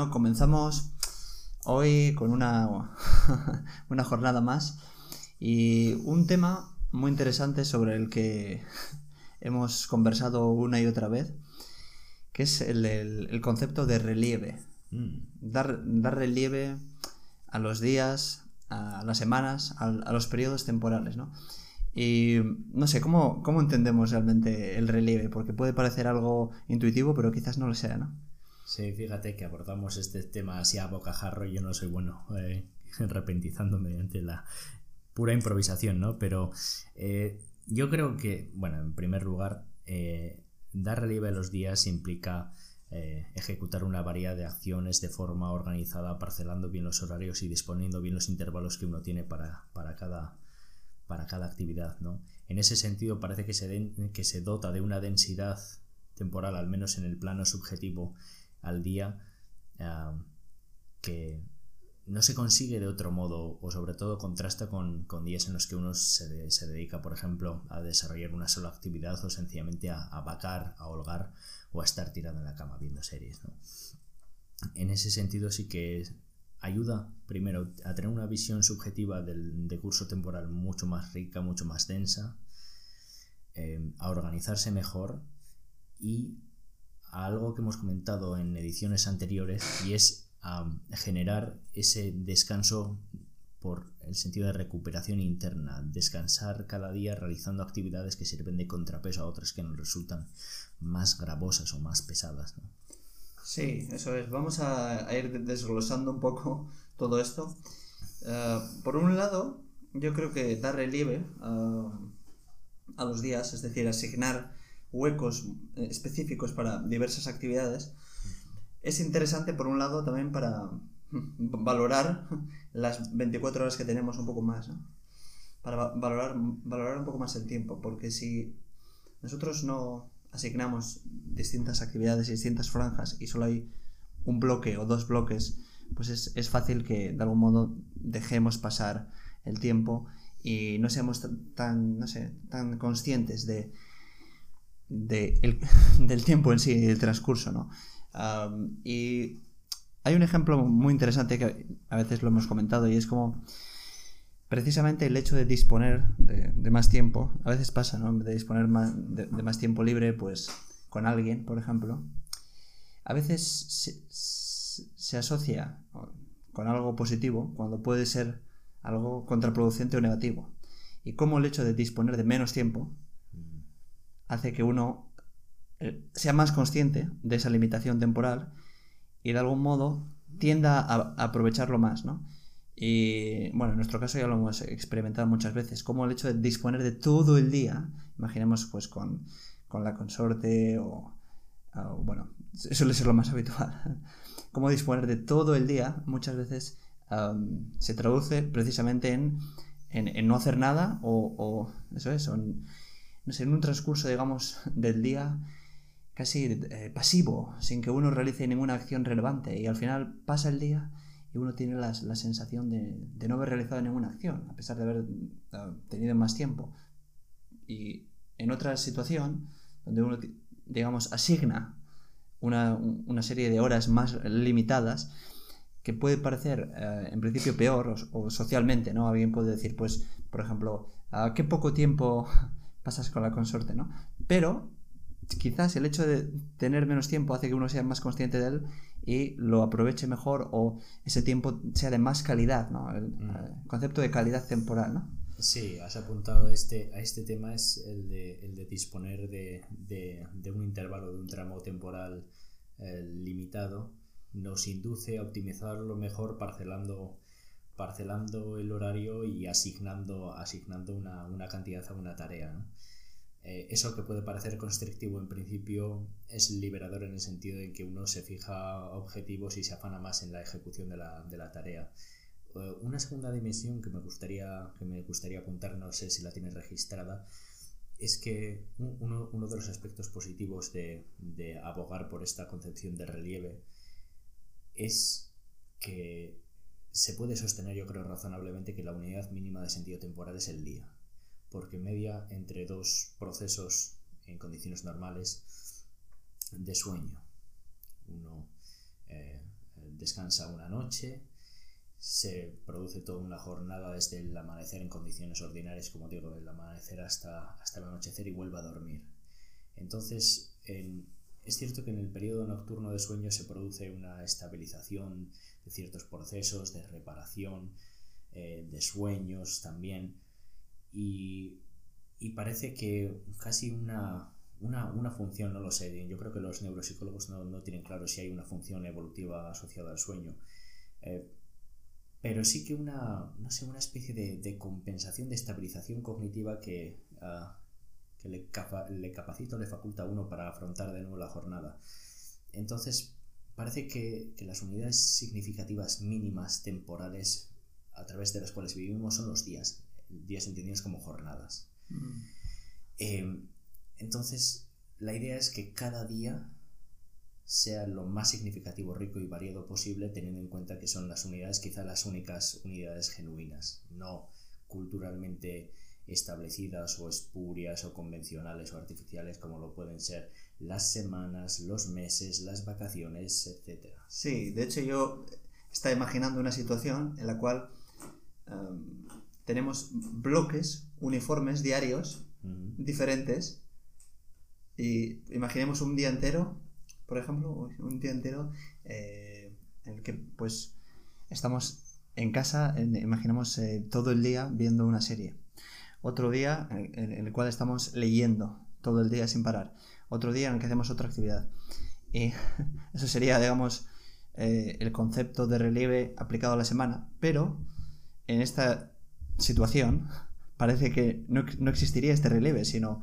Bueno, comenzamos hoy con una, una jornada más y un tema muy interesante sobre el que hemos conversado una y otra vez, que es el, concepto de relieve. Mm. Dar, dar, relieve a los días, a las semanas, a, a los periodos temporales, ¿no? Y no sé, ¿cómo, ¿cómo entendemos realmente el relieve? Porque puede parecer algo intuitivo, pero quizás no lo sea, ¿no? Sí, fíjate que abordamos este tema así a bocajarro y yo no soy bueno eh, repentizando mediante la pura improvisación, ¿no? Pero eh, yo creo que, bueno, en primer lugar, eh, dar relieve a los días implica eh, ejecutar una variedad de acciones de forma organizada, parcelando bien los horarios y disponiendo bien los intervalos que uno tiene para, para cada para cada actividad. ¿no? En ese sentido parece que se, que se dota de una densidad temporal, al menos en el plano subjetivo, al día, que no se consigue de otro modo o sobre todo contrasta con, días en los que uno se, se, dedica, por ejemplo, a desarrollar una sola actividad o sencillamente a, a vacar, a holgar o a estar tirado en la cama viendo series. ¿no? En ese sentido sí que ayuda primero a tener una visión subjetiva del de curso temporal mucho más rica, mucho más densa, eh, a organizarse mejor y a algo que hemos comentado en ediciones anteriores y es a generar ese descanso por el sentido de recuperación interna, descansar cada día realizando actividades que sirven de contrapeso a otras que nos resultan más gravosas o más pesadas. Sí, eso es. Vamos a, ir desglosando un poco todo esto. Eh, por un lado, yo creo que dar relieve a los días, es decir, asignar huecos eh, específicos para diversas actividades, es interesante por un lado también para valorar las 24 horas que tenemos un poco más, para valorar, valorar un poco más el tiempo, porque si nosotros no, asignamos distintas actividades y distintas franjas y solo hay un bloque o dos bloques, pues es, fácil que de algún modo dejemos pasar el tiempo y no seamos tan, no sé, tan conscientes de, del tiempo en sí, del transcurso, ¿no? y hay un ejemplo muy interesante que a veces lo hemos comentado y es como precisamente el hecho de disponer de, más tiempo, a veces pasa, ¿no? De disponer de, más tiempo libre, pues con alguien, por ejemplo, a veces se, asocia con algo positivo cuando puede ser algo contraproducente o negativo. Y como el hecho de disponer de menos tiempo hace que uno eh, sea más consciente de esa limitación temporal y de algún modo tienda a, aprovecharlo más, ¿no? Y bueno, en nuestro caso ya lo hemos experimentado muchas veces, como el hecho de disponer de todo el día, imaginemos pues con, la consorte o, bueno, suele ser lo más habitual, como disponer de todo el día muchas veces se traduce precisamente en, en, no hacer nada o, eso es, en, no sé, en un transcurso, digamos, del día casi eh, pasivo, sin que uno realice ninguna acción relevante y al final pasa el día y uno tiene la, sensación de, no haber realizado ninguna acción, a pesar de haber eh, tenido más tiempo. Y en otra situación, donde uno, digamos, asigna una, serie de horas más limitadas, que puede parecer eh, en principio peor o, socialmente, ¿no? Alguien puede decir, pues, por ejemplo, ¿a qué poco tiempo pasas con la consorte, ¿no? Pero quizás el hecho de tener menos tiempo hace que uno sea más consciente de él y lo aproveche mejor o ese tiempo sea de más calidad, ¿no? El, mm. concepto de calidad temporal, ¿no? Sí, has apuntado este, a este tema, es el de, el de disponer de, de, un intervalo, de un tramo temporal eh, limitado, nos induce a optimizarlo mejor parcelando, parcelando el horario y asignando, asignando una, una cantidad a una tarea. Eh, eso que puede parecer constrictivo en principio es liberador en el sentido de que uno se fija objetivos y se afana más en la ejecución de la, de la tarea. Eh, una segunda dimensión que me gustaría, que me gustaría apuntar, no sé si la tienes registrada, es que uno, uno de los aspectos positivos de, de abogar por esta concepción de relieve es que se puede sostener, yo creo razonablemente, que la unidad mínima de sentido temporal es el día porque media entre dos procesos en condiciones normales de sueño. Uno eh, descansa una noche, se produce toda una jornada desde el amanecer en condiciones ordinarias, como digo, el amanecer hasta, hasta el anochecer y vuelve a dormir. Entonces, es cierto que en el periodo nocturno de sueño se produce una estabilización de ciertos procesos, de reparación, eh, de sueños también, y, y parece que casi una, una, una, función, no lo sé, yo creo que los neuropsicólogos no, no, tienen claro si hay una función evolutiva asociada al sueño. Eh, pero sí que una, no sé, una especie de, de compensación, de estabilización cognitiva que, uh, que le, capa, le, capacita o le faculta a uno para afrontar de nuevo la jornada. Entonces, parece que, que, las unidades significativas mínimas temporales a través de las cuales vivimos son los días, días entendidos como jornadas. Mm. Eh, entonces, la idea es que cada día sea lo más significativo, rico y variado posible, teniendo en cuenta que son las unidades, quizá las únicas unidades genuinas, no culturalmente establecidas o espurias o convencionales o artificiales como lo pueden ser las semanas, los meses, las vacaciones, etc. Sí, de hecho yo estaba imaginando una situación en la cual um, tenemos bloques uniformes diarios diferentes y imaginemos un día entero por ejemplo, un día entero eh, en el que pues estamos en casa, imaginemos eh, todo el día viendo una serie. Otro día en, el cual estamos leyendo todo el día sin parar. Otro día en el que hacemos otra actividad. Y eso sería, digamos, eh, el concepto de relieve aplicado a la semana. Pero en esta situación parece que no, no existiría este relieve, sino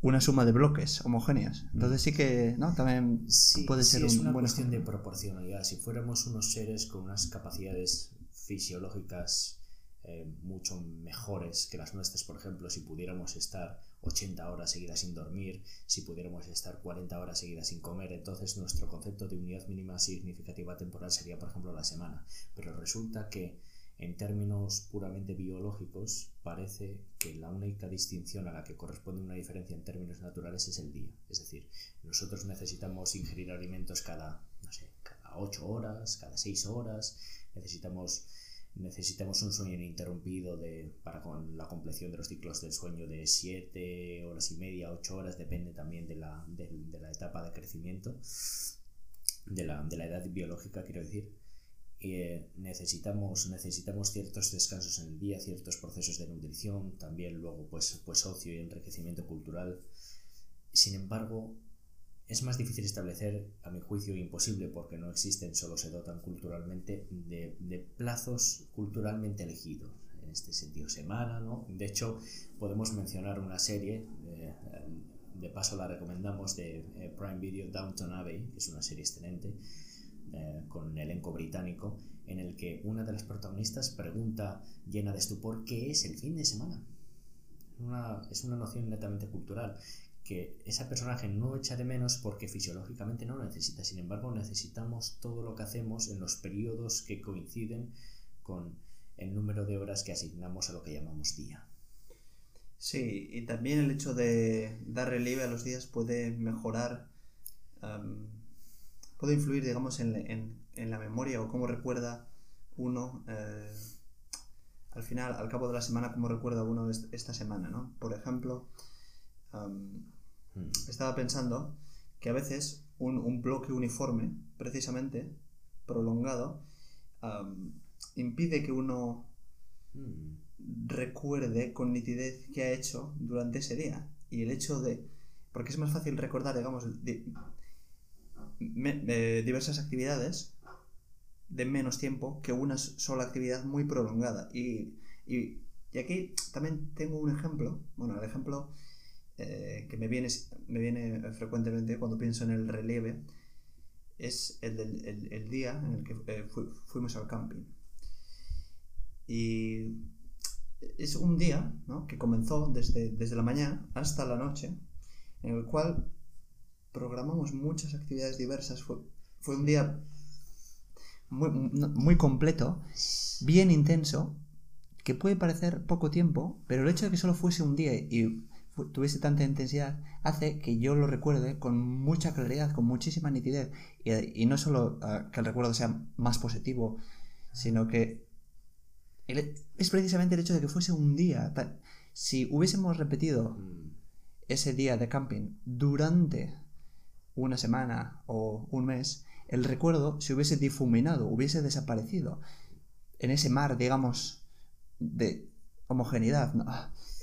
una suma de bloques homogéneos. Entonces sí que, ¿no? También puede ser es una cuestión de proporcionalidad. Si fuéramos unos seres con unas capacidades fisiológicas eh, mucho mejores que las nuestras, por ejemplo, si pudiéramos estar 80 horas seguidas sin dormir, si pudiéramos estar 40 horas seguidas sin comer, entonces nuestro concepto de unidad mínima significativa temporal sería, por ejemplo, la semana. Pero resulta que en términos puramente biológicos, parece que la única distinción a la que corresponde una diferencia en términos naturales es el día. Es decir, nosotros necesitamos ingerir alimentos cada, no sé, cada 8 horas, cada 6 horas, necesitamos, necesitamos un sueño ininterrumpido de, para con la compleción de los ciclos del sueño de 7 horas y media, 8 horas, depende también de la, de, la etapa de crecimiento, de la, de la edad biológica, quiero decir eh, necesitamos, necesitamos ciertos descansos en el día, ciertos procesos de nutrición, también luego pues, pues ocio y enriquecimiento cultural. Sin embargo, es más difícil establecer, a mi juicio, imposible porque no existen, solo se dotan culturalmente de, plazos culturalmente elegidos. En este sentido, semana, ¿no? De hecho, podemos mencionar una serie, eh, de paso la recomendamos, de eh, Prime Video, Downton Abbey, que es una serie excelente, eh, con elenco británico, en el que una de las protagonistas pregunta llena de estupor qué es el fin de semana. es una noción netamente cultural que ese personaje no echa de menos porque fisiológicamente no lo necesita. Sin embargo, necesitamos todo lo que hacemos en los periodos que coinciden con el número de horas que asignamos a lo que llamamos día. Sí, y también el hecho de dar relieve a los días puede mejorar puede influir, digamos, en, en, la memoria o cómo recuerda uno, eh, al final, al cabo de la semana, cómo recuerda uno esta semana, ¿no? Por ejemplo. Estaba pensando que a veces un, un bloque uniforme, precisamente, prolongado, impide que uno hmm. recuerde con nitidez qué ha hecho durante ese día. Y el hecho de... Porque es más fácil recordar, digamos, diversas actividades de menos tiempo que una sola actividad muy prolongada. Y, y, aquí también tengo un ejemplo, bueno, el ejemplo eh, que me viene, viene frecuentemente cuando pienso en el relieve es el del el, día en el que eh, fuimos al camping. Y es un día que comenzó desde, desde la mañana hasta la noche, en el cual programamos muchas actividades diversas. Fue, fue un día muy, muy completo, bien intenso, que puede parecer poco tiempo, pero el hecho de que solo fuese un día y tuviese tanta intensidad hace que yo lo recuerde con mucha claridad, con muchísima nitidez. Y, no solo ah, que el recuerdo sea más positivo, sino que es precisamente el hecho de que fuese un día. Si hubiésemos repetido mm. ese día de camping durante una semana o un mes, el recuerdo se hubiese difuminado, hubiese desaparecido. En ese mar, digamos, de homogeneidad.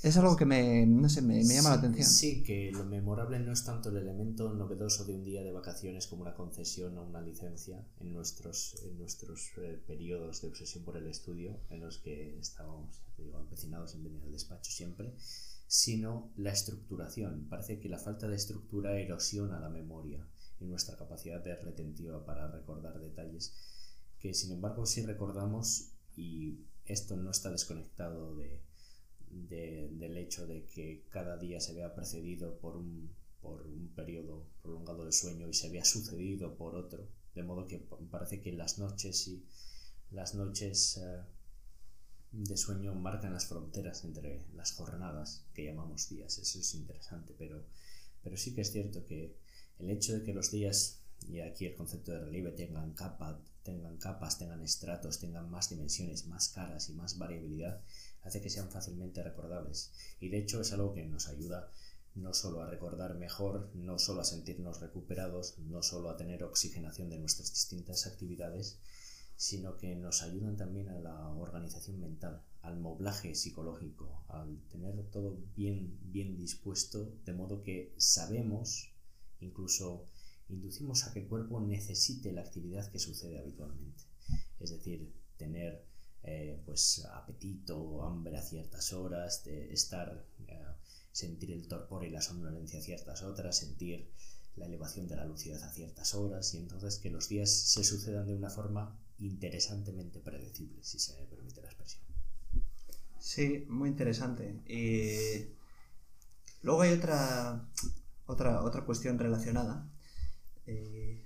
Es algo que me, no sé, me, llama la atención. Sí, que lo memorable no es tanto el elemento novedoso de un día de vacaciones como una concesión o una licencia en nuestros, en nuestros eh, periodos de obsesión por el estudio, en los que estábamos digo, empecinados en venir al despacho siempre, sino la estructuración. Parece que la falta de estructura erosiona la memoria y nuestra capacidad de retentiva para recordar detalles, que sin embargo si recordamos y esto no está desconectado de del hecho de que cada día se vea precedido por un, por un periodo prolongado de sueño y se vea sucedido por otro, de modo que parece que las noches y las noches eh, de sueño marcan las fronteras entre las jornadas que llamamos días. Eso es interesante, pero, pero sí que es cierto que el hecho de que los días, y aquí el concepto de relieve, tengan, capa, tengan capas, tengan estratos, tengan más dimensiones, más caras y más variabilidad, hace que sean fácilmente recordables. Y de hecho es algo que nos ayuda no solo a recordar mejor, no solo a sentirnos recuperados, no solo a tener oxigenación de nuestras distintas actividades, sino que nos ayudan también a la organización mental, al moblaje psicológico, al tener todo bien, bien dispuesto, de modo que sabemos, incluso inducimos a que el cuerpo necesite la actividad que sucede habitualmente. Es decir, tener eh, pues apetito, hambre a ciertas horas, de estar, eh, sentir el torpor y la somnolencia a ciertas otras, sentir la elevación de la lucidez a ciertas horas y entonces que los días se sucedan de una forma interesantemente predecible, si se me permite la expresión. Sí, muy interesante. Y luego hay otra, otra, otra cuestión relacionada. Eh,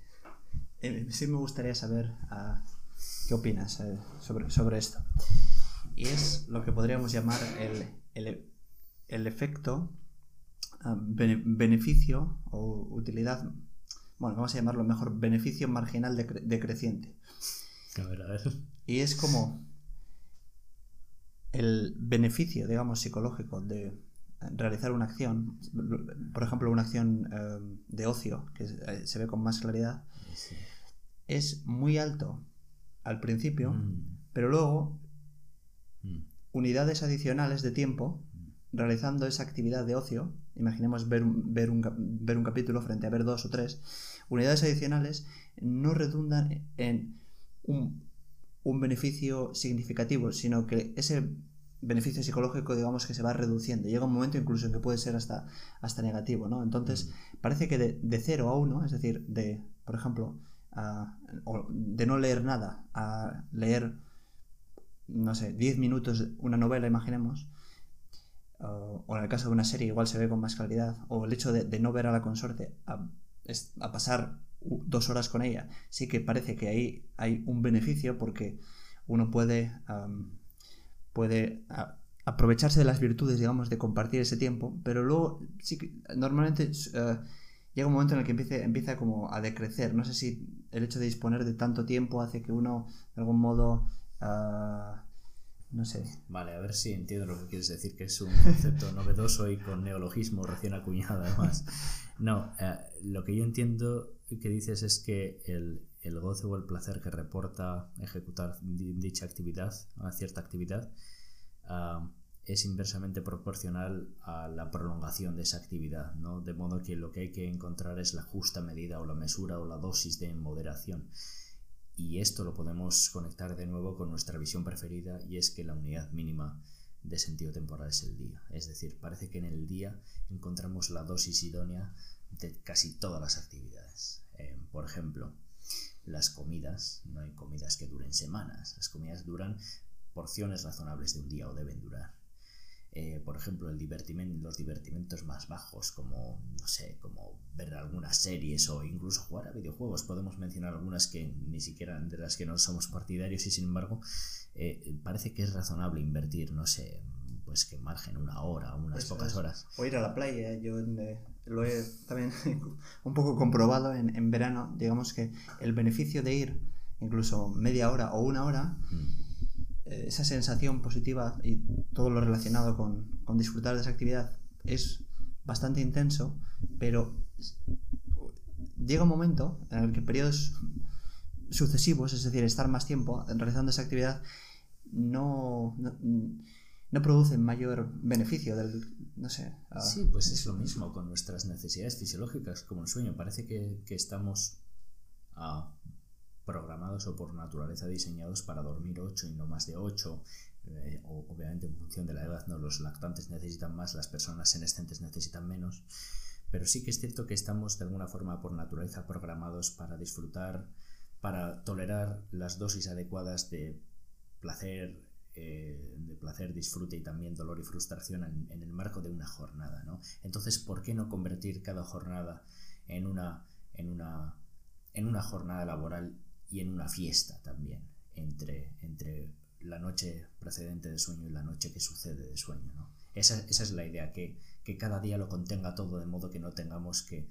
sí me gustaría saber a ¿Qué opinas eh, sobre, esto? Y es lo que podríamos llamar el, efecto ah, beneficio o utilidad, bueno, vamos a llamarlo mejor, beneficio marginal decreciente. A ver, a ver. Y es como el beneficio, digamos, psicológico de realizar una acción, por ejemplo, una acción eh, de ocio, que eh, se ve con más claridad, es muy alto al principio, mm. pero luego mm. unidades adicionales de tiempo mm. realizando esa actividad de ocio, imaginemos ver un, ver, un, ver un capítulo frente a ver dos o tres, unidades adicionales no redundan en un, un beneficio significativo, sino que ese beneficio psicológico, digamos que se va reduciendo. Llega un momento incluso en que puede ser hasta, hasta negativo, ¿no? Entonces, parece que de, de 0 a 1, es decir, de, por ejemplo, de no leer nada a leer, no sé, 10 minutos una novela, imaginemos, o en el caso de una serie igual se ve con más claridad, o el hecho de, no ver a la consorte a, pasar dos horas con ella, sí que parece que ahí hay un beneficio porque uno puede, puede aprovecharse de las virtudes, digamos, de compartir ese tiempo, pero luego sí que normalmente eh, llega un momento en el que empieza, empieza como a decrecer. No sé si el hecho de disponer de tanto tiempo hace que uno, de algún modo, ah, no sé. Vale, a ver si entiendo lo que quieres decir, que es un concepto novedoso y con neologismo recién acuñado además. No, eh, lo que yo entiendo que dices es que el, el goce o el placer que reporta ejecutar dicha actividad, una cierta actividad, uh, es inversamente proporcional a la prolongación de esa actividad, ¿no? De modo que lo que hay que encontrar es la justa medida o la mesura o la dosis de moderación. Y esto lo podemos conectar de nuevo con nuestra visión preferida y es que la unidad mínima de sentido temporal es el día. Es decir, parece que en el día encontramos la dosis idónea de casi todas las actividades. Eh, por ejemplo, las comidas, no hay comidas que duren semanas, las comidas duran porciones razonables de un día o deben durar. Eh, por ejemplo, el divertimento, los divertimentos más bajos, como, no sé, como ver algunas series o incluso jugar a videojuegos. Podemos mencionar algunas que ni siquiera de las que no somos partidarios y sin embargo eh, parece que es razonable invertir, no sé, pues que margen una hora, unas pocas horas. O ir a la playa, yo eh, lo he también un poco comprobado en, en, verano, digamos que el beneficio de ir incluso media hora o una hora, mm. Esa sensación positiva y todo lo relacionado con, con disfrutar de esa actividad es bastante intenso, pero llega un momento en el que periodos sucesivos, es decir, estar más tiempo realizando esa actividad, no, no, producen mayor beneficio del, no sé. sí, pues es lo mismo con nuestras necesidades fisiológicas, como el sueño. Parece que, que estamos programados o por naturaleza diseñados para dormir 8 y no más de 8. Eh, obviamente en función de la edad, ¿no? los lactantes necesitan más, las personas senescentes necesitan menos. Pero sí que es cierto que estamos de alguna forma por naturaleza programados para disfrutar, para tolerar las dosis adecuadas de placer, eh, de placer, disfrute y también dolor y frustración en, el marco de una jornada. ¿no? Entonces, ¿por qué no convertir cada jornada en una, en una, en una jornada laboral y en una fiesta también entre, entre la noche precedente de sueño y la noche que sucede de sueño. ¿no? Esa, esa es la idea, que, que, cada día lo contenga todo de modo que no tengamos que,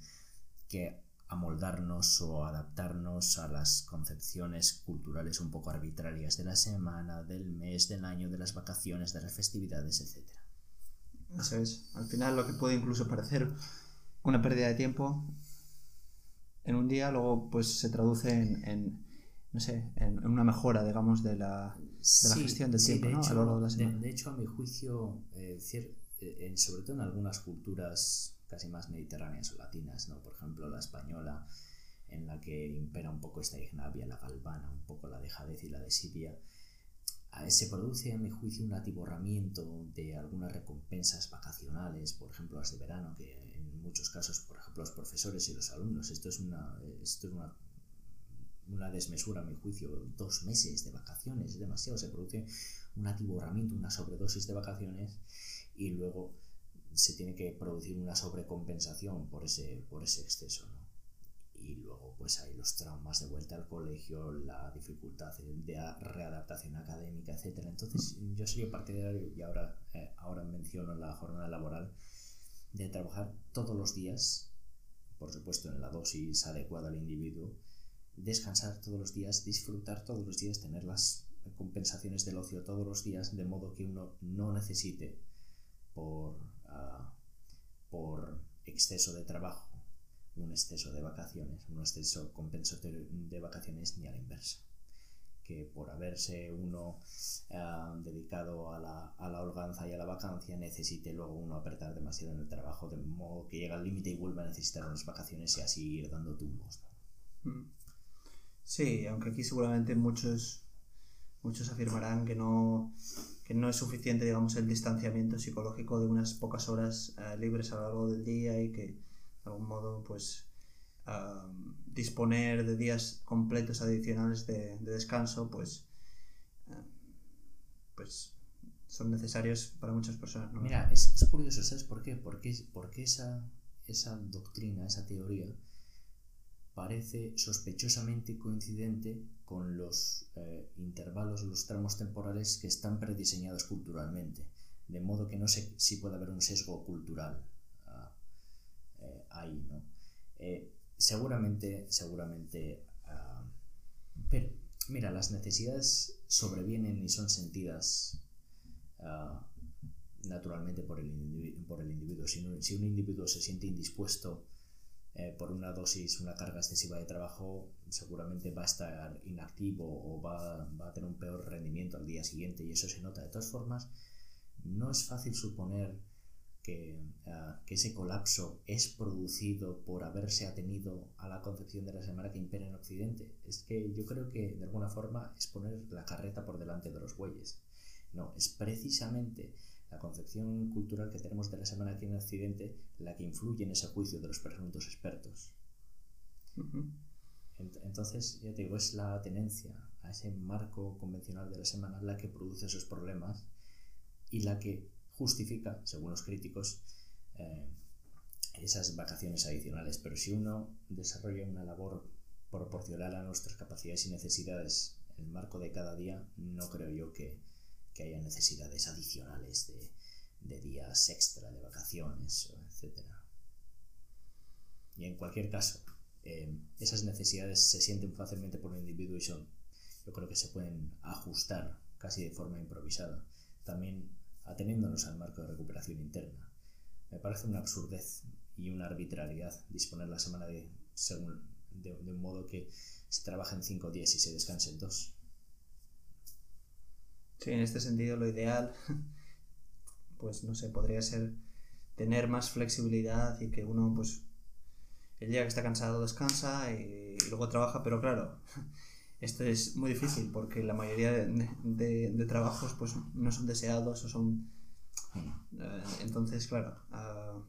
que amoldarnos o adaptarnos a las concepciones culturales un poco arbitrarias de la semana, del mes, del año, de las vacaciones, de las festividades, etc. Eso es. Al final lo que puede incluso parecer una pérdida de tiempo en un día luego pues se traduce en, no sé, en una mejora, digamos, de la, de la gestión del tiempo, ¿no? a lo largo de la semana. De, hecho, a mi juicio, eh, eh sobre todo en algunas culturas casi más mediterráneas o latinas, ¿no? Por ejemplo, la española, en la que impera un poco esta ignavia, la galvana, un poco la dejadez y la desidia, se produce, a mi juicio, un atiborramiento de algunas recompensas vacacionales, por ejemplo las de verano, que en muchos casos, por ejemplo, los profesores y los alumnos, esto es una, esto es una, una desmesura, a mi juicio, dos meses de vacaciones, es demasiado, se produce un atiborramiento, una sobredosis de vacaciones y luego se tiene que producir una sobrecompensación por ese, por ese exceso. ¿no? Y luego pues hay los traumas de vuelta al colegio, la dificultad de readaptación académica, etc. Entonces yo sería partidario, y ahora, eh, ahora menciono la jornada laboral, de trabajar todos los días, por supuesto en la dosis adecuada al individuo, descansar todos los días, disfrutar todos los días, tener las compensaciones del ocio todos los días, de modo que uno no necesite por por exceso de trabajo, un exceso de vacaciones, un exceso compensatorio de vacaciones ni a la inversa. Que por haberse uno ah, dedicado a la, a la, holganza y a la vacancia necesite luego uno apretar demasiado en el trabajo, de modo que llega al límite y vuelve a necesitar unas vacaciones y así ir dando tumbos. Mm. Sí, aunque aquí seguramente muchos, muchos afirmarán que no, que no es suficiente, digamos, el distanciamiento psicológico de unas pocas horas eh, libres a lo largo del día y que de algún modo, pues, disponer de días completos adicionales de, descanso, pues, eh, pues son necesarios para muchas personas. Mira, es, es, curioso, ¿sabes por qué? Porque, porque esa, esa doctrina, esa teoría, parece sospechosamente coincidente con los eh, intervalos, los tramos temporales que están prediseñados culturalmente, de modo que no sé si puede haber un sesgo cultural ah, eh, ahí, ¿no? Eh, seguramente, seguramente, ah, pero mira, las necesidades sobrevienen y son sentidas ah, naturalmente por el, por el individuo. Si, si un individuo se siente indispuesto eh, por una dosis, una carga excesiva de trabajo, seguramente va a estar inactivo o va, va, a tener un peor rendimiento al día siguiente y eso se nota. De todas formas, no es fácil suponer que, ah, que ese colapso es producido por haberse atenido a la concepción de la semana que impera en Occidente. Es que yo creo que de alguna forma es poner la carreta por delante de los bueyes. No, es precisamente la concepción cultural que tenemos de la semana aquí en Occidente la que influye en ese juicio de los presuntos expertos. Entonces, ya te digo, es la tenencia a ese marco convencional de la semana la que produce esos problemas y la que justifica, según los críticos, eh, esas vacaciones adicionales. Pero si uno desarrolla una labor proporcional a nuestras capacidades y necesidades el marco de cada día, no creo yo que, que haya necesidades adicionales de, días extra, de vacaciones, etc. Y en cualquier caso, eh, esas necesidades se sienten fácilmente por el individuo y son, yo creo que se pueden ajustar casi de forma improvisada, también ateniéndonos al marco de recuperación interna. Me parece una absurdez y una arbitrariedad disponer la semana de, de, de un modo que se trabaja en cinco días y se descanse en dos. Sí, en este sentido lo ideal, pues no sé, podría ser tener más flexibilidad y que uno, pues, el día que está cansado descansa y, luego trabaja, pero claro, esto es muy difícil porque la mayoría de, trabajos, pues, no son deseados o son... Eh, entonces, claro... Uh...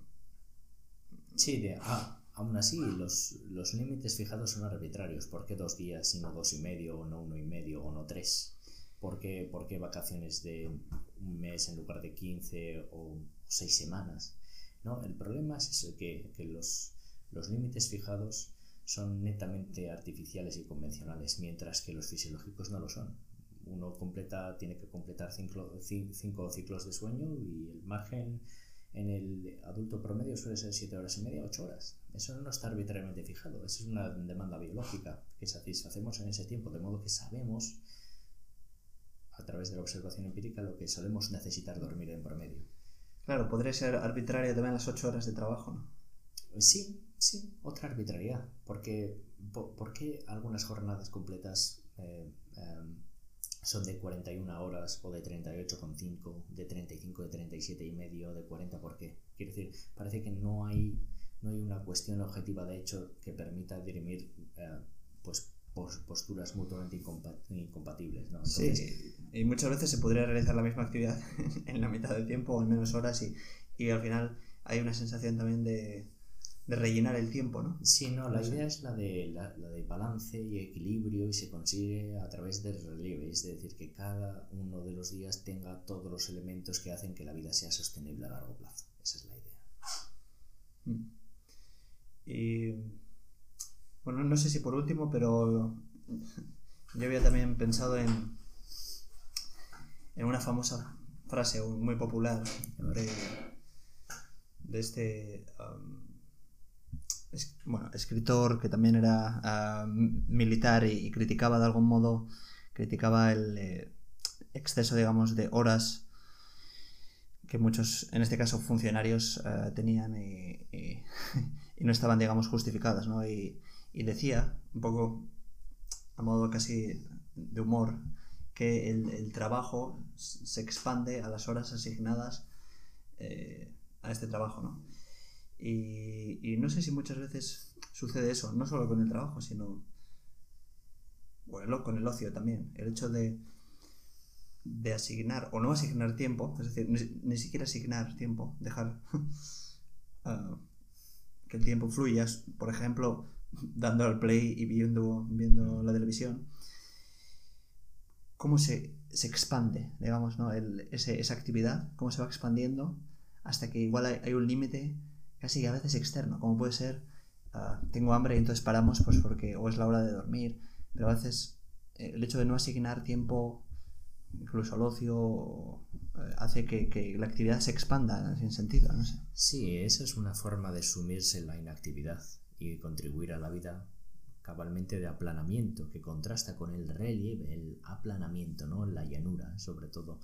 Sí, de, ah, aún así los, los límites fijados son arbitrarios. ¿Por qué dos días y no dos y medio o no uno y medio o no tres? ¿Por qué, vacaciones de un mes en lugar de 15 o 6 semanas? ¿No? El problema es eso, que, que los, los límites fijados son netamente artificiales y convencionales, mientras que los fisiológicos no lo son. Uno completa, tiene que completar cinco, cinco ciclos de sueño y el margen en el adulto promedio suele ser 7 horas y media, 8 horas. Eso no está arbitrariamente fijado, eso es una demanda biológica que satisfacemos en ese tiempo, de modo que sabemos a través de la observación empírica lo que solemos necesitar dormir en promedio. Claro, podría ser arbitraria también las ocho horas de trabajo, ¿no? Sí, sí, otra arbitrariedad. Porque, ¿Por, qué algunas jornadas completas eh, em, son de 41 horas o de 38,5, de 35, de 37 y medio, de 40? ¿Por qué? Quiero decir, parece que no hay, no hay una cuestión objetiva de hecho que permita dirimir eh, pues, posturas mutuamente incompatibles. ¿no? sí, y muchas veces se podría realizar la misma actividad en la mitad del tiempo o en menos horas y, y al final hay una sensación también de, de rellenar el tiempo, ¿no? Sí, no, la idea es la de, la, de balance y equilibrio y se consigue a través del relieve, es decir, que cada uno de los días tenga todos los elementos que hacen que la vida sea sostenible a largo plazo. Esa es la idea. Mm. Y bueno, no sé si por último, pero yo había también pensado en, en una famosa frase muy popular de, este um, bueno, escritor que también era um, militar y, criticaba de algún modo, criticaba el eh, exceso, digamos, de horas que muchos, en este caso funcionarios, uh, tenían y, no estaban, digamos, justificadas, ¿no? Y decía, un poco a modo casi de humor, que el, trabajo se expande a las horas asignadas eh, a este trabajo, ¿no? Y, no sé si muchas veces sucede eso, no solo con el trabajo, sino bueno, con el ocio también. El hecho de, de asignar o no asignar tiempo, es decir, ni, siquiera asignar tiempo, dejar ah, que el tiempo fluya, por ejemplo, dando al play y viendo, viendo la televisión, cómo se, se expande, digamos, ¿no? El, ese, esa actividad, cómo se va expandiendo hasta que igual hay, un límite casi a veces externo, como puede ser, uh, tengo hambre y entonces paramos pues porque o es la hora de dormir, pero a veces eh, el hecho de no asignar tiempo, incluso al ocio, eh, hace que, que, la actividad se expanda sin sentido, no sé. Sí, esa es una forma de sumirse en la inactividad y contribuir a la vida cabalmente de aplanamiento, que contrasta con el relieve, el aplanamiento, ¿no? La llanura, sobre todo.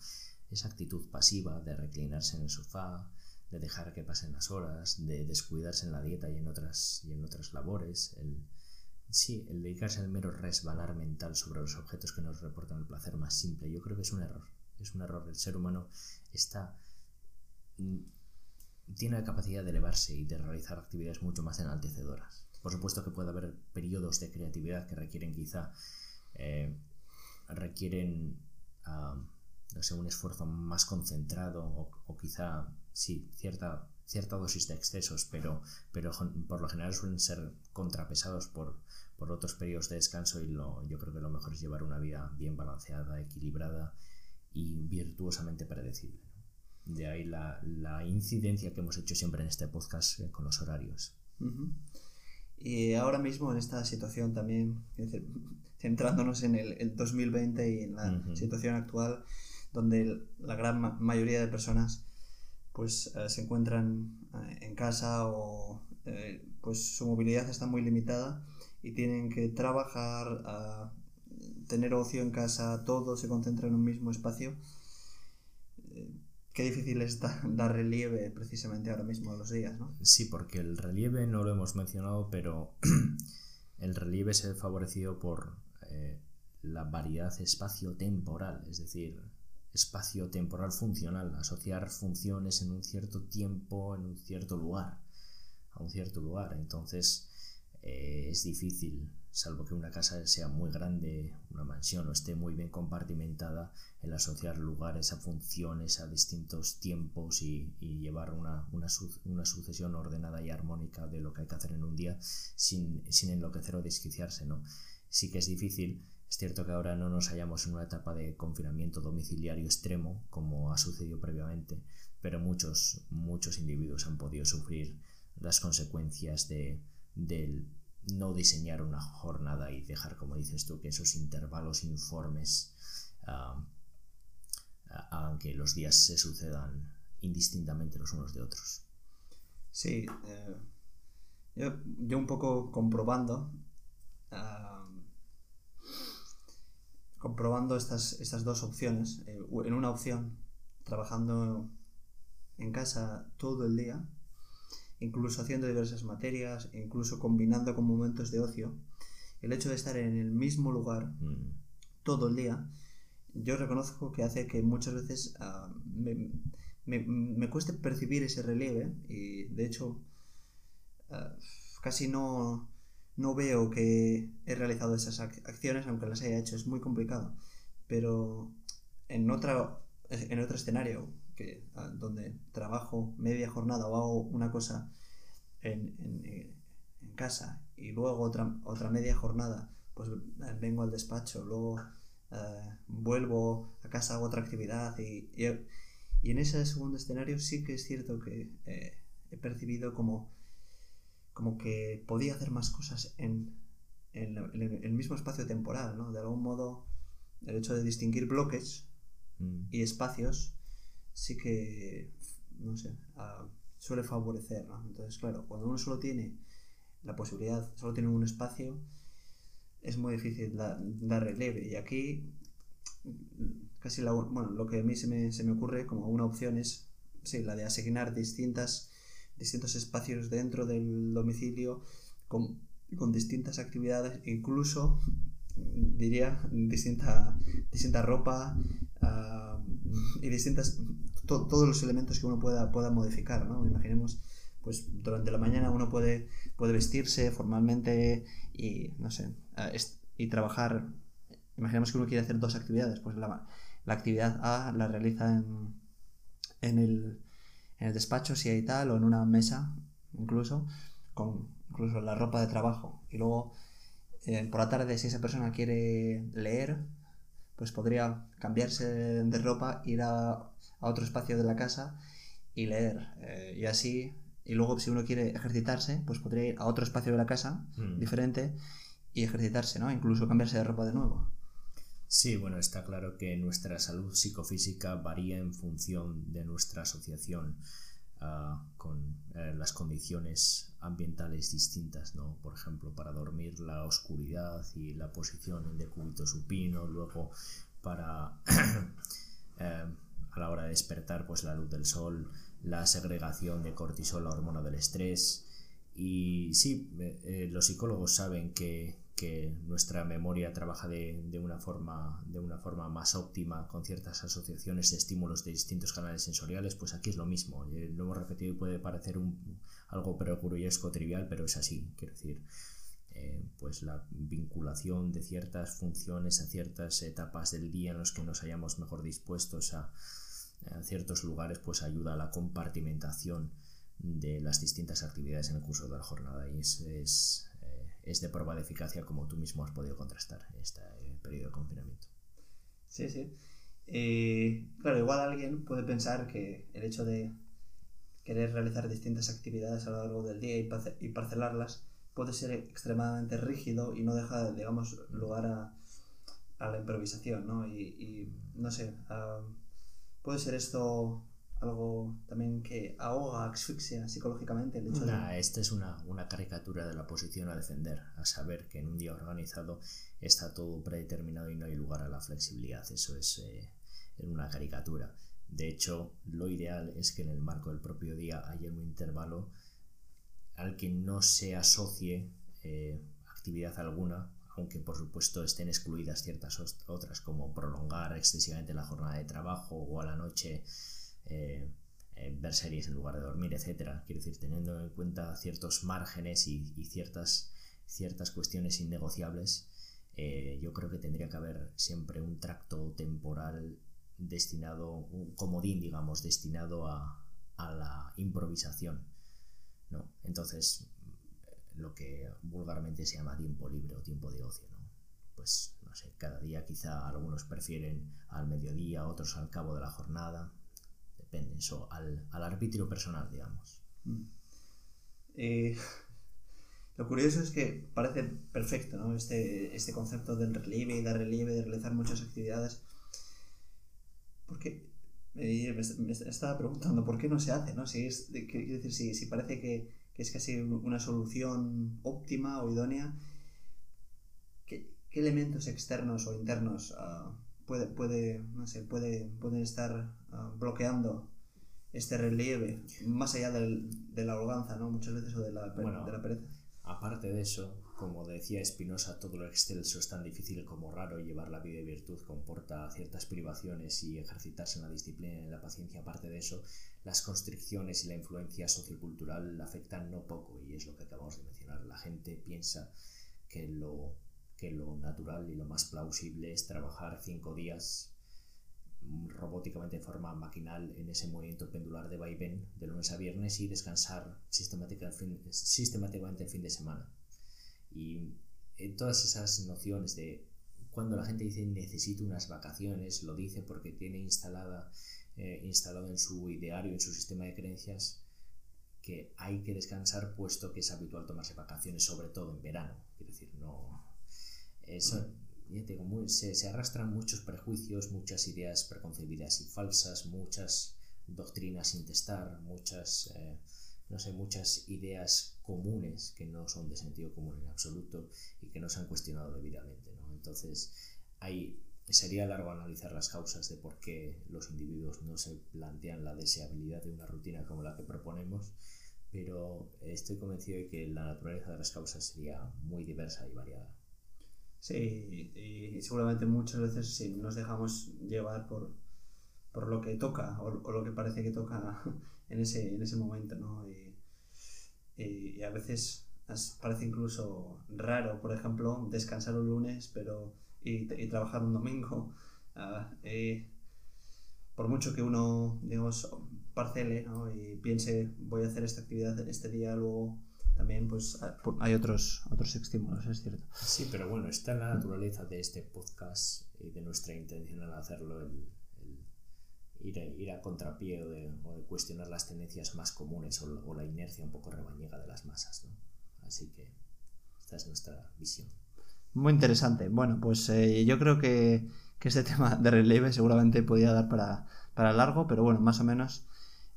Esa actitud pasiva de reclinarse en el sofá, de dejar que pasen las horas, de descuidarse en la dieta y en otras, y en otras labores, el, sí, el dedicarse al mero resbalar mental sobre los objetos que nos reportan el placer más simple, yo creo que es un error. Es un error. El ser humano está mm, tiene la capacidad de elevarse y de realizar actividades mucho más enaltecedoras. Por supuesto que puede haber periodos de creatividad que requieren quizá eh, requieren no sé, un esfuerzo más concentrado o, quizá sí, cierta, cierta dosis de excesos, pero, pero por lo general suelen ser contrapesados por, por otros periodos de descanso y lo, yo creo que lo mejor es llevar una vida bien balanceada, equilibrada y virtuosamente predecible. De ahí la, la, incidencia que hemos hecho siempre en este podcast eh, con los horarios. Y ahora mismo en esta situación también, centrándonos en el, 2020 y en la situación actual, donde la gran mayoría de personas pues se encuentran en casa o pues su movilidad está muy limitada y tienen que trabajar, tener ocio en casa, todo se concentra en un mismo espacio. Qué difícil es dar relieve precisamente ahora mismo a los días, ¿no? Sí, porque el relieve no lo hemos mencionado, pero el relieve se ve favorecido por eh, la variedad espacio-temporal, es decir, espacio-temporal funcional, asociar funciones en un cierto tiempo, en un cierto lugar, a un cierto lugar. Entonces, eh, es difícil, salvo que una casa sea muy grande, una mansión o esté muy bien compartimentada, el asociar lugares a funciones, a distintos tiempos y, llevar una, una, sucesión ordenada y armónica de lo que hay que hacer en un día sin, sin enloquecer o desquiciarse, ¿no? Sí que es difícil. Es cierto que ahora no nos hallamos en una etapa de confinamiento domiciliario extremo, como ha sucedido previamente, pero muchos, muchos individuos han podido sufrir las consecuencias de, del no diseñar una jornada y dejar, como dices tú, que esos intervalos informes ah, hagan que los días se sucedan indistintamente los unos de otros. Sí, eh, yo, un poco comprobando, comprobando estas, estas dos opciones, eh, en una opción, trabajando en casa todo el día, incluso haciendo diversas materias, incluso combinando con momentos de ocio, el hecho de estar en el mismo lugar mm. todo el día, yo reconozco que hace que muchas veces ah, me, cueste percibir ese relieve y de hecho ah, casi no, no veo que he realizado esas acciones, aunque las haya hecho, es muy complicado. Pero en, otra, en otro escenario, que, donde trabajo media jornada o hago una cosa en, en, casa y luego otra, otra media jornada, pues eh, vengo al despacho, luego eh, vuelvo a casa, hago otra actividad y, y, en ese segundo escenario sí que es cierto que eh, he percibido como, como que podía hacer más cosas en, en, el mismo espacio temporal, ¿no? De algún modo, el hecho de distinguir bloques mm. y espacios sí que, no sé, ah, suele favorecer. Entonces, claro, cuando uno solo tiene la posibilidad, solo tiene un espacio, es muy difícil dar relieve. Y aquí, casi la, bueno, lo que a mí se me, se me ocurre como una opción es, sí, la de asignar distintas, distintos espacios dentro del domicilio con, con distintas actividades, incluso diría distinta, distinta ropa uh, y distintas todos los elementos que uno pueda, pueda modificar, ¿no? Imaginemos, pues durante la mañana uno puede, puede vestirse formalmente y, no sé, y trabajar. Imaginemos que uno quiere hacer dos actividades, pues la, la actividad A la realiza en, en, el, en el despacho, si hay tal, o en una mesa, incluso, con incluso la ropa de trabajo. Y luego, eh, por la tarde, si esa persona quiere leer, pues podría cambiarse de ropa, ir a, otro espacio de la casa y leer. Eh, y así, y luego si uno quiere ejercitarse, pues podría ir a otro espacio de la casa mm. diferente y ejercitarse, ¿no? Incluso cambiarse de ropa de nuevo. Sí, bueno, está claro que nuestra salud psicofísica varía en función de nuestra asociación ah, con eh, las condiciones ambientales distintas, ¿no? Por ejemplo, para dormir la oscuridad y la posición en decúbito supino, luego para eh, a la hora de despertar, pues la luz del sol, la segregación de cortisol, la hormona del estrés. Y sí, eh, los psicólogos saben que, nuestra memoria trabaja de, una forma, de una forma más óptima con ciertas asociaciones de estímulos de distintos canales sensoriales, pues aquí es lo mismo. Lo hemos repetido y puede parecer un, algo perogrullesco trivial, pero es así. Quiero decir, eh, pues la vinculación de ciertas funciones a ciertas etapas del día en los que nos hayamos mejor dispuestos a, ciertos lugares, pues ayuda a la compartimentación de las distintas actividades en el curso de la jornada y es, eh, es de prueba de eficacia como tú mismo has podido contrastar en este periodo de confinamiento. Sí, sí. claro, igual alguien puede pensar que el hecho de querer realizar distintas actividades a lo largo del día y, parcelarlas puede ser extremadamente rígido y no deja, digamos, lugar a, la improvisación, ¿no? Y, no sé, puede ser esto algo también que ahoga, asfixia psicológicamente de... Esta es una, una, caricatura de la posición a defender, a saber que en un día organizado está todo predeterminado y no hay lugar a la flexibilidad. Eso es eh, una caricatura. De hecho, lo ideal es que en el marco del propio día haya un intervalo al que no se asocie eh, actividad alguna, aunque por supuesto estén excluidas ciertas otras, como prolongar excesivamente la jornada de trabajo o a la noche eh, eh, ver series en lugar de dormir, etcétera. Quiero decir, teniendo en cuenta ciertos márgenes y, ciertas, ciertas cuestiones innegociables, yo creo que tendría que haber siempre un tracto temporal destinado, un comodín, digamos, destinado a, a la improvisación. ¿no? Entonces, lo que vulgarmente se llama tiempo libre o tiempo de ocio, ¿no? Pues, no sé, cada día quizá algunos prefieren al mediodía, otros al cabo de la jornada, al, al arbitrio personal, digamos. Mm. Eh, lo curioso es que parece perfecto, ¿no? Este, este concepto del relieve y dar relieve, de realizar muchas actividades, porque me, estaba preguntando por qué no se hace, ¿no? Si es, decir, si, si parece que, que, es casi una solución óptima o idónea, ¿qué, qué elementos externos o internos uh, puede, puede, no sé, puede, pueden estar uh, bloqueando este relieve, más allá del, de la arrogancia, ¿no? Muchas veces, o de la, de la pereza. Aparte de eso, como decía Spinoza, todo lo excelso es tan difícil como raro. Llevar la vida de virtud comporta ciertas privaciones y ejercitarse en la disciplina y en la paciencia. Aparte de eso, las constricciones y la influencia sociocultural afectan no poco, y es lo que acabamos de mencionar. La gente piensa que lo, que lo natural y lo más plausible es trabajar cinco días robóticamente de forma maquinal en ese movimiento pendular de vaivén de lunes a viernes y descansar sistemáticamente el fin de semana. Y en todas esas nociones de cuando la gente dice necesito unas vacaciones, lo dice porque tiene instalada, eh, instalado en su ideario, en su sistema de creencias, que hay que descansar puesto que es habitual tomarse vacaciones, sobre todo en verano. Quiero decir, no. Eso, se, arrastran muchos prejuicios, muchas ideas preconcebidas y falsas, muchas doctrinas sin testar, muchas, eh, no sé, muchas ideas comunes que no son de sentido común en absoluto y que no se han cuestionado debidamente. Entonces, hay, sería largo analizar las causas de por qué los individuos no se plantean la deseabilidad de una rutina como la que proponemos, pero estoy convencido de que la naturaleza de las causas sería muy diversa y variada. Sí, y, seguramente muchas veces sí, nos dejamos llevar por, por lo que toca o, lo que parece que toca en ese, en ese momento, ¿no? Y, y, a veces parece incluso raro, por ejemplo, descansar un lunes pero y, trabajar un domingo. Ah, por mucho que uno, digamos, parcele ¿no? y piense voy a hacer esta actividad este día, luego también pues hay otros, otros estímulos, es cierto. Sí, pero bueno, está en la naturaleza de este podcast y de nuestra intención al hacerlo el, ir, a, ir, a, contrapié o de, cuestionar las tendencias más comunes o, la inercia un poco rebañega de las masas. ¿no? Así que esta es nuestra visión. Muy interesante. Bueno, pues eh, yo creo que, que, este tema de relieve seguramente podía dar para, para largo, pero bueno, más o menos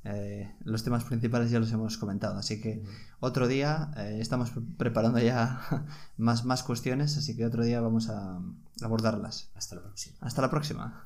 eh, los temas principales ya los hemos comentado, así que otro día eh, estamos preparando ya más, más cuestiones, así que otro día vamos a abordarlas. Hasta la próxima. Hasta la próxima.